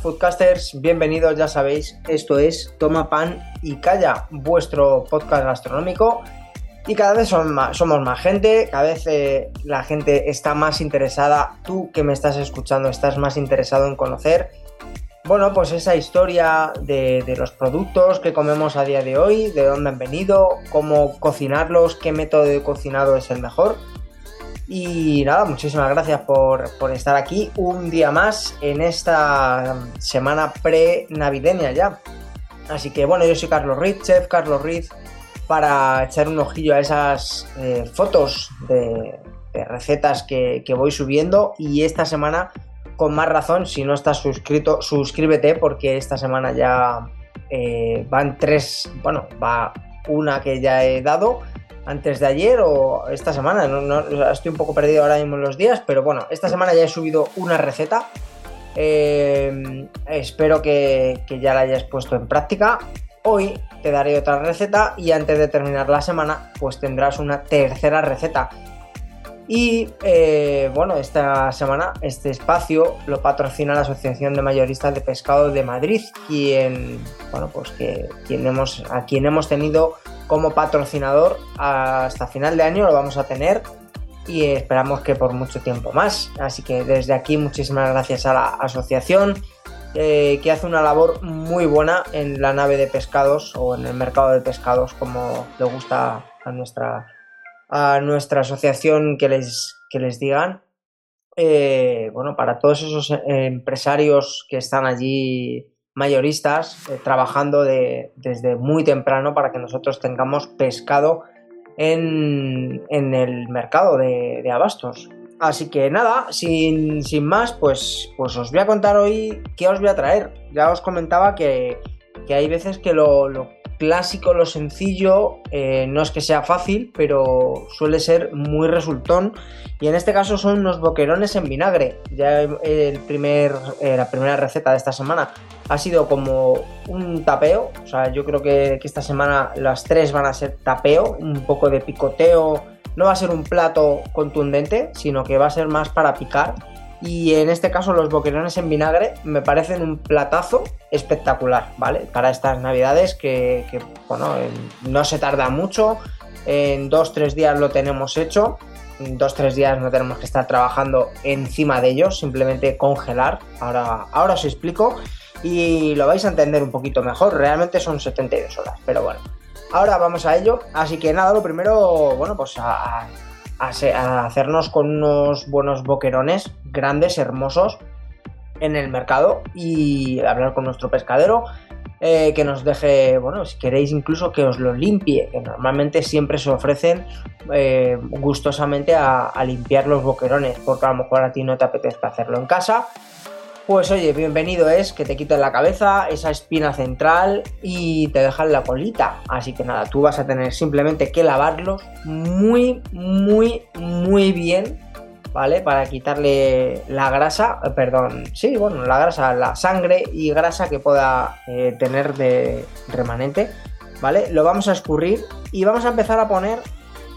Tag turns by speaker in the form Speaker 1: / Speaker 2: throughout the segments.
Speaker 1: Foodcasters, bienvenidos, ya sabéis, esto es Toma Pan y Calla, vuestro podcast gastronómico. Y cada vez somos más, gente, cada vez eh, la gente está más interesada, tú que me estás escuchando estás más interesado en conocer, bueno, pues esa historia de los productos que comemos a día de hoy, de dónde han venido, cómo cocinarlos, qué método de cocinado es el mejor. Y nada, muchísimas gracias por, estar aquí un día más en esta semana pre-navideña ya. Así que bueno, yo soy Carlos Riz, chef Carlos Riz, para echar un ojillo a esas eh, fotos de, recetas que, voy subiendo. Y esta semana, con más razón, si no estás suscrito, suscríbete porque esta semana ya eh, van tres, bueno, va una que ya he dado antes de ayer o esta semana, estoy un poco perdido ahora mismo en los días, pero bueno, esta semana ya he subido una receta. Eh, espero que, ya la hayas puesto en práctica. Hoy te daré otra receta y antes de terminar la semana, pues tendrás una tercera receta. Y eh, bueno, esta semana este espacio lo patrocina la Asociación de Mayoristas de Pescado de Madrid, quien, bueno, pues que quien hemos, a quien hemos tenido como patrocinador hasta final de año lo vamos a tener y esperamos que por mucho tiempo más. Así que desde aquí muchísimas gracias a la asociación eh, que hace una labor muy buena en la nave de pescados o en el mercado de pescados como le gusta a nuestra, a nuestra asociación que les, que les digan. Eh, bueno, para todos esos empresarios que están allí mayoristas eh, trabajando desde muy temprano para que nosotros tengamos pescado en, el mercado de, abastos. Así que nada, sin, más, pues, pues os voy a contar hoy qué os voy a traer. Ya os comentaba que, hay veces que lo clásico, lo sencillo, eh, no es que sea fácil, pero suele ser muy resultón. Y en este caso son unos boquerones en vinagre. Ya el primer, eh, la primera receta de esta semana ha sido como un tapeo. O sea, yo creo que, que esta semana las tres van a ser tapeo, un poco de picoteo. No va a ser un plato contundente, sino que va a ser más para picar y en este caso los boquerones en vinagre me parecen un platazo espectacular, ¿vale? Para estas navidades que, bueno, no se tarda mucho, en dos, tres días lo tenemos hecho, en dos, tres días no tenemos que estar trabajando encima de ellos, simplemente congelar, ahora, ahora os explico y lo vais a entender un poquito mejor, realmente son 72 horas, pero bueno. Ahora vamos a ello, así que nada, lo primero, bueno, pues a a, hacernos con unos buenos boquerones grandes, hermosos en el mercado y hablar con nuestro pescadero eh, que nos deje, bueno, si queréis incluso que os lo limpie, que normalmente siempre se ofrecen eh, gustosamente a, a, limpiar los boquerones, porque a lo mejor a ti no te apetezca hacerlo en casa pues oye, bienvenido es que te quiten la cabeza, esa espina central y te dejan la colita. Así que nada, tú vas a tener simplemente que lavarlos muy, muy, muy bien, ¿vale? Para quitarle la grasa, eh, perdón, sí, bueno, la grasa, la sangre y grasa que pueda eh, tener de remanente, ¿vale? Lo vamos a escurrir y vamos a empezar a poner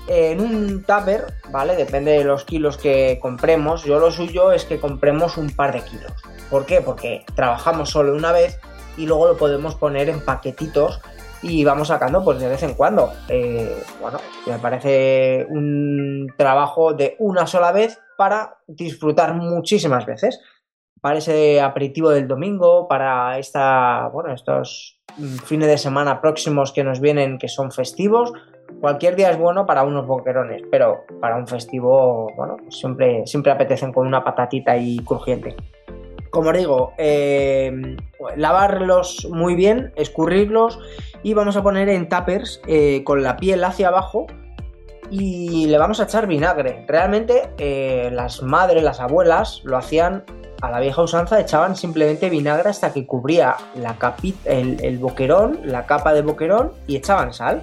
Speaker 1: en un tupper, ¿vale? Depende de los kilos que compremos. Yo lo suyo es que compremos un par de kilos. ¿Por qué? Porque trabajamos solo una vez y luego lo podemos poner en paquetitos y vamos sacando pues de vez en cuando. Eh, bueno, me parece un trabajo de una sola vez para disfrutar muchísimas veces. para ese aperitivo del domingo, para esta, bueno, estos fines de semana próximos que nos vienen que son festivos. Cualquier día es bueno para unos boquerones, pero para un festivo, bueno, siempre, siempre apetecen con una patatita y crujiente. Como digo, eh, lavarlos muy bien, escurrirlos y vamos a poner en tuppers eh, con la piel hacia abajo y le vamos a echar vinagre. Realmente eh, las madres, las abuelas lo hacían a la vieja usanza, echaban simplemente vinagre hasta que cubría la el, el boquerón, la capa de boquerón y echaban sal.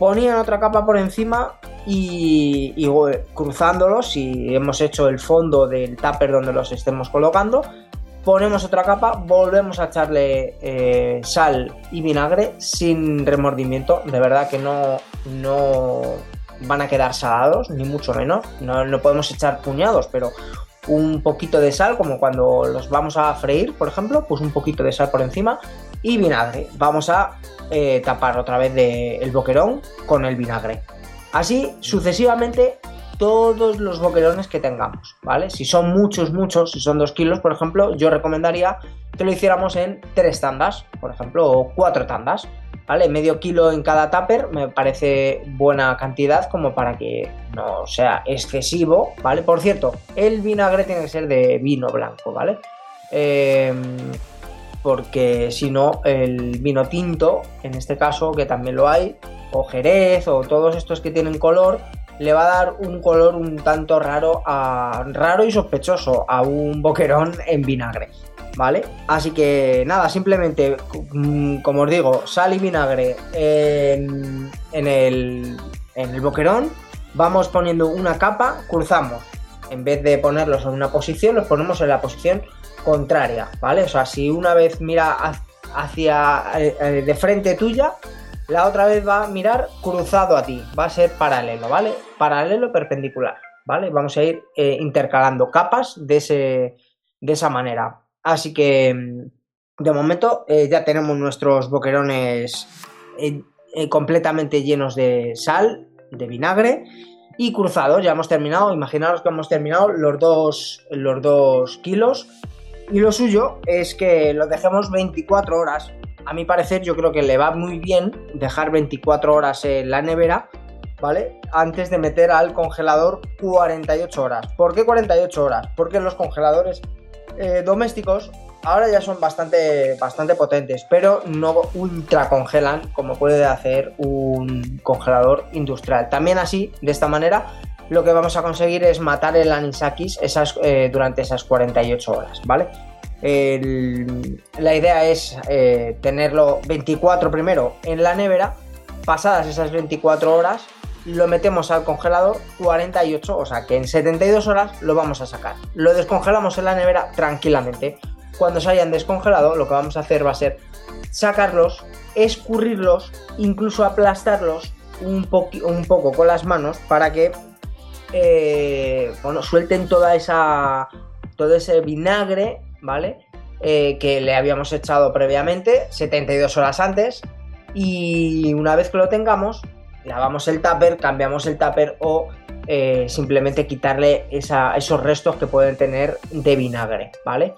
Speaker 1: Ponían otra capa por encima y, y, cruzándolos, si hemos hecho el fondo del tupper donde los estemos colocando, ponemos otra capa, volvemos a echarle eh, sal y vinagre sin remordimiento. De verdad que no, no van a quedar salados, ni mucho menos. No, no podemos echar puñados, pero un poquito de sal, como cuando los vamos a freír, por ejemplo, pues un poquito de sal por encima y vinagre. Vamos a eh, tapar otra vez de el boquerón con el vinagre. Así sucesivamente todos los boquerones que tengamos, ¿vale? Si son muchos, muchos, si son dos kilos, por ejemplo, yo recomendaría que lo hiciéramos en tres tandas, por ejemplo, o cuatro tandas, ¿vale? Medio kilo en cada tupper me parece buena cantidad como para que no sea excesivo, ¿vale? Por cierto, el vinagre tiene que ser de vino blanco, ¿vale? Em, porque si no, el vino tinto, en este caso, que también lo hay, o jerez, o todos estos que tienen color, le va a dar un color un tanto raro, a, raro y sospechoso a un boquerón en vinagre. ¿Vale? Así que nada, simplemente, mm, como os digo, sal y vinagre en, el, en el boquerón, vamos poniendo una capa, cruzamos. En vez de ponerlos en una posición, los ponemos en la posición contraria, ¿vale? O sea, si una vez mira hacia eh, eh, de frente tuya, la otra vez va a mirar cruzado a ti, va a ser paralelo, ¿vale? Paralelo perpendicular, ¿vale? Vamos a ir eh, intercalando capas de, ese, de esa manera. Así que mm, de momento eh, ya tenemos nuestros boquerones eh, completamente llenos de sal, de vinagre y cruzados. Ya hemos terminado, imaginaros que hemos terminado los dos, los dos kilos. Y lo suyo es que los dejemos 24 horas a mi parecer yo creo que le va muy bien dejar 24 horas en la nevera, ¿vale? Antes de meter al congelador 48 horas. ¿Por qué 48 horas? Porque los congeladores eh, domésticos ahora ya son bastante, bastante potentes, pero no ultra congelan como puede hacer un congelador industrial. También así, de esta manera, lo que vamos a conseguir es matar el anisakis esas, eh, durante esas 48 horas, ¿vale? La idea es eh, tenerlo 24 primero en la nevera, pasadas esas 24 horas, lo metemos al congelador 48, o sea que en 72 horas lo vamos a sacar. Lo descongelamos en la nevera tranquilamente. Cuando se hayan descongelado, lo que vamos a hacer va a ser sacarlos, escurrirlos, incluso aplastarlos un, un poco con las manos para que eh, bueno, suelten toda esa, todo ese vinagre ¿vale? Eh, que le habíamos echado previamente, 72 horas antes, y una vez que lo tengamos, lavamos el tupper, cambiamos el tupper o eh, simplemente quitarle esos restos que pueden tener de vinagre, ¿vale?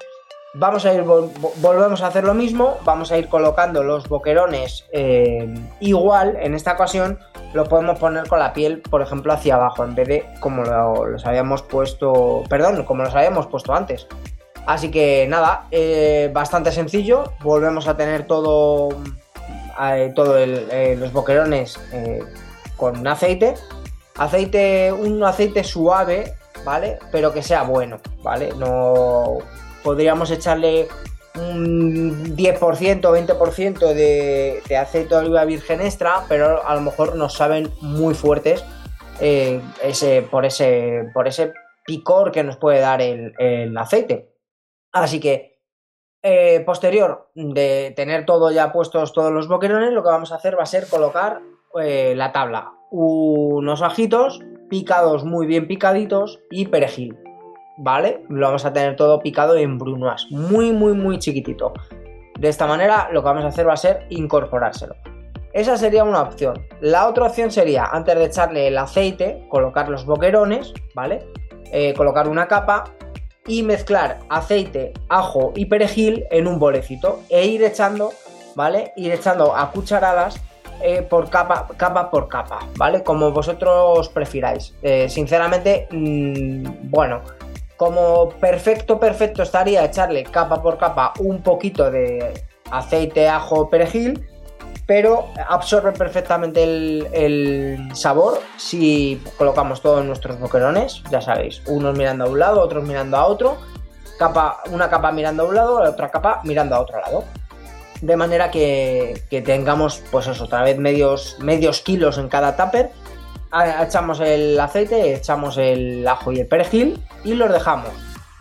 Speaker 1: Vamos a ir, volvemos a hacer lo mismo, vamos a ir colocando los boquerones eh, igual, en esta ocasión lo podemos poner con la piel, por ejemplo, hacia abajo, en vez de como los habíamos puesto, perdón, como los habíamos puesto antes. Así que nada, eh, bastante sencillo. Volvemos a tener todo, eh, eh, los boquerones con aceite. Aceite, un aceite suave, ¿vale? Pero que sea bueno, ¿vale? No podríamos echarle un 10%, 20% de, de aceite de oliva virgen extra, pero a lo mejor nos saben muy fuertes ese, por, ese, por ese picor que nos puede dar el aceite. Así que, eh, posterior de tener todo ya puestos todos los boquerones, lo que vamos a hacer va a ser colocar eh, la tabla. Unos ajitos picados muy bien picaditos y perejil. ¿Vale? Lo vamos a tener todo picado en brunoise, muy, muy, muy chiquitito. De esta manera, lo que vamos a hacer va a ser incorporárselo. Esa sería una opción. La otra opción sería, antes de echarle el aceite, colocar los boquerones, ¿vale? Eh, colocar una capa y mezclar aceite, ajo y perejil en un bolecito e ir echando, ¿vale? Ir echando a cucharadas eh, por capa, capa por capa, ¿vale? Como vosotros prefiráis. Eh, sinceramente, mm, bueno, como perfecto, perfecto estaría echarle capa por capa un poquito de aceite, ajo, perejil, pero absorbe perfectamente el, sabor si colocamos todo en nuestros boquerones, ya sabéis, unos mirando a un lado, otros mirando a otro, capa, una capa mirando a un lado, la otra capa mirando a otro lado. De manera que, tengamos, pues eso, otra vez medios, medios kilos en cada tupper. Echamos el aceite, echamos el ajo y el perejil y los dejamos.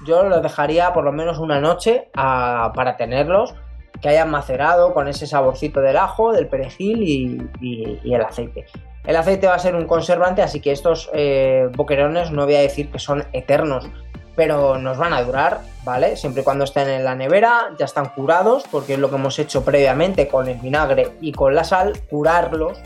Speaker 1: Yo los dejaría por lo menos una noche para tenerlos que hayan macerado con ese saborcito del ajo, del perejil y, el aceite. El aceite va a ser un conservante, así que estos eh, boquerones no voy a decir que son eternos, pero nos van a durar, ¿vale? Siempre y cuando estén en la nevera, ya están curados, porque es lo que hemos hecho previamente con el vinagre y con la sal, curarlos.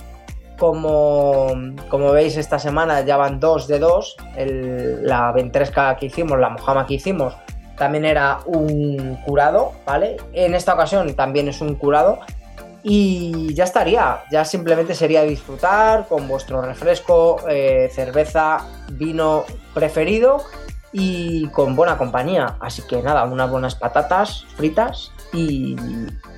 Speaker 1: Como, como veis, esta semana ya van dos de dos. la ventresca que hicimos, la mojama que hicimos, también era un curado, ¿vale? En esta ocasión también es un curado. Y ya estaría, ya simplemente sería disfrutar con vuestro refresco, eh, cerveza, vino preferido y con buena compañía. Así que nada, unas buenas patatas fritas y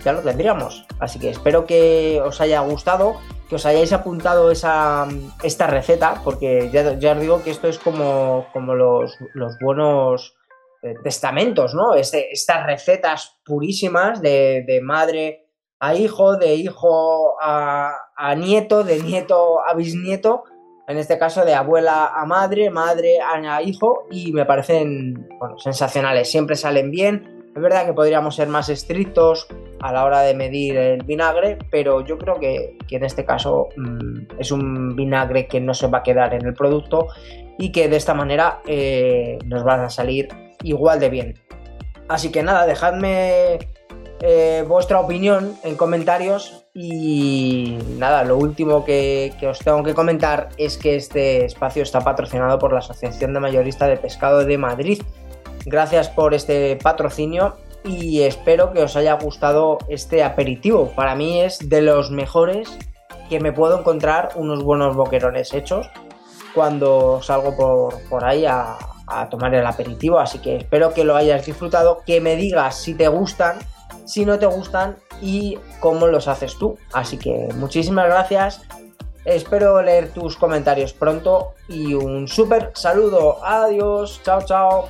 Speaker 1: ya lo tendríamos. Así que espero que os haya gustado, que os hayáis apuntado esa, esta receta, porque ya, ya os digo que esto es como, como los, los buenos testamentos, ¿no? Este, estas recetas purísimas de, madre a hijo, de hijo a, nieto, de nieto a bisnieto, en este caso de abuela a madre, madre a hijo, y me parecen sensacionales, siempre salen bien. Es verdad que podríamos ser más estrictos a la hora de medir el vinagre, pero yo creo que, en este caso mm, es un vinagre que no se va a quedar en el producto y que de esta manera eh, nos van a salir igual de bien. Así que nada, dejadme eh, vuestra opinión en comentarios y nada, lo último que, os tengo que comentar es que este espacio está patrocinado por la Asociación de Mayorista de Pescado de Madrid. Gracias por este patrocinio y espero que os haya gustado este aperitivo. Para mí es de los mejores que me puedo encontrar unos buenos boquerones hechos cuando salgo por, por ahí a, a tomar el aperitivo. Así que espero que lo hayas disfrutado, que me digas si te gustan, si no te gustan y cómo los haces tú. Así que muchísimas gracias. Espero leer tus comentarios pronto y un súper saludo. Adiós. Chao, chao.